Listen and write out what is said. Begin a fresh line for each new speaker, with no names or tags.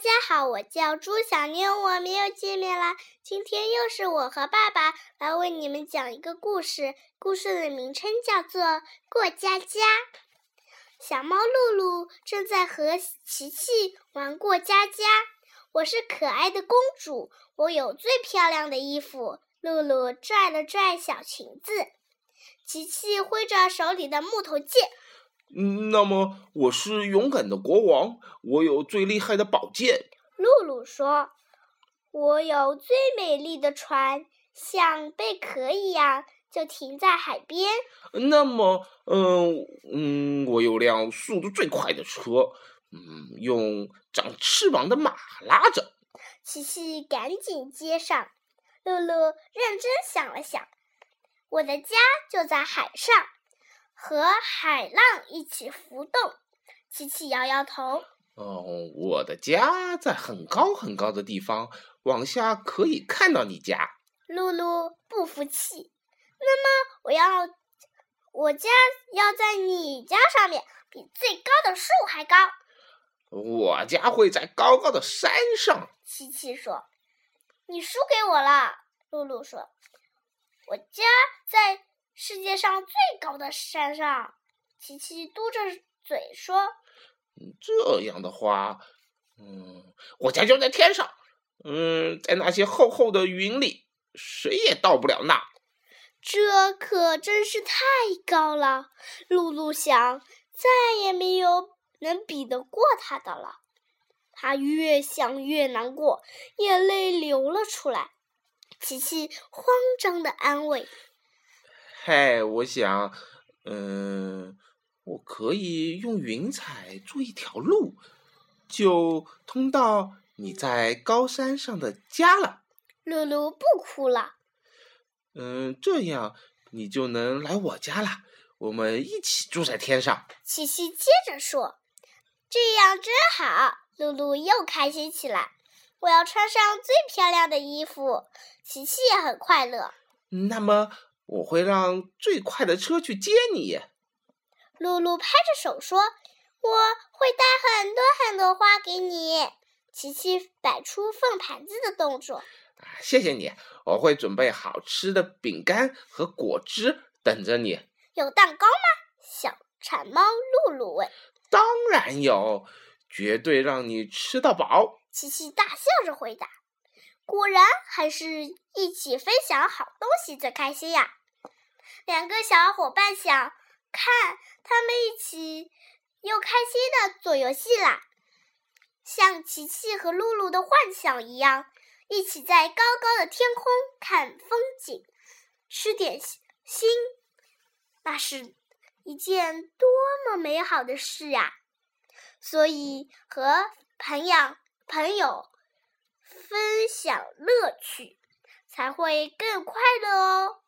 家好，我叫朱小妞，我们又见面啦。今天又是我和爸爸来为你们讲一个故事，故事的名称叫做《过家家》。小猫露露正在和琪琪玩过家家。我是可爱的公主，我有最漂亮的衣服。露露拽了拽小裙子，琪琪挥着手里的木头剑。
嗯，那么我是勇敢的国王，我有最厉害的宝剑。
露露说：“我有最美丽的船，像贝壳一样，就停在海边。”
那么，嗯嗯，我有辆速度最快的车，嗯，用长翅膀的马拉着。
琪琪赶紧接上。露露认真想了想：“我的家就在海上。”和海浪一起浮动，琪琪摇摇头。
哦，我的家在很高很高的地方，往下可以看到你家。
露露不服气。那么我要，我家要在你家上面，比最高的树还高。
我家会在高高的山上。
琪琪说：“你输给我了。”露露说：“我家在。”世界上最高的山上，琪琪嘟着嘴说：“
这样的话，嗯，我家就在天上，嗯，在那些厚厚的云里，谁也到不了那。”
这可真是太高了，露露想，再也没有能比得过他的了。他越想越难过，眼泪流了出来。琪琪慌张的安慰。
嗨，我想，嗯，我可以用云彩做一条路，就通到你在高山上的家了。
露露不哭了。
嗯，这样你就能来我家了，我们一起住在天上。
琪琪接着说：“这样真好。”露露又开心起来。我要穿上最漂亮的衣服。琪琪也很快乐。
那么。我会让最快的车去接你。
露露拍着手说：“我会带很多很多花给你。”琪琪摆出放盘子的动作。
谢谢你，我会准备好吃的饼干和果汁等着你。
有蛋糕吗？小馋猫露露问。
当然有，绝对让你吃到饱。
琪琪大笑着回答。果然，还是一起分享好东西最开心呀。两个小伙伴想看他们一起又开心的做游戏啦，像琪琪和露露的幻想一样，一起在高高的天空看风景，吃点心，那是一件多么美好的事呀！所以和朋友朋友分享乐趣，才会更快乐哦。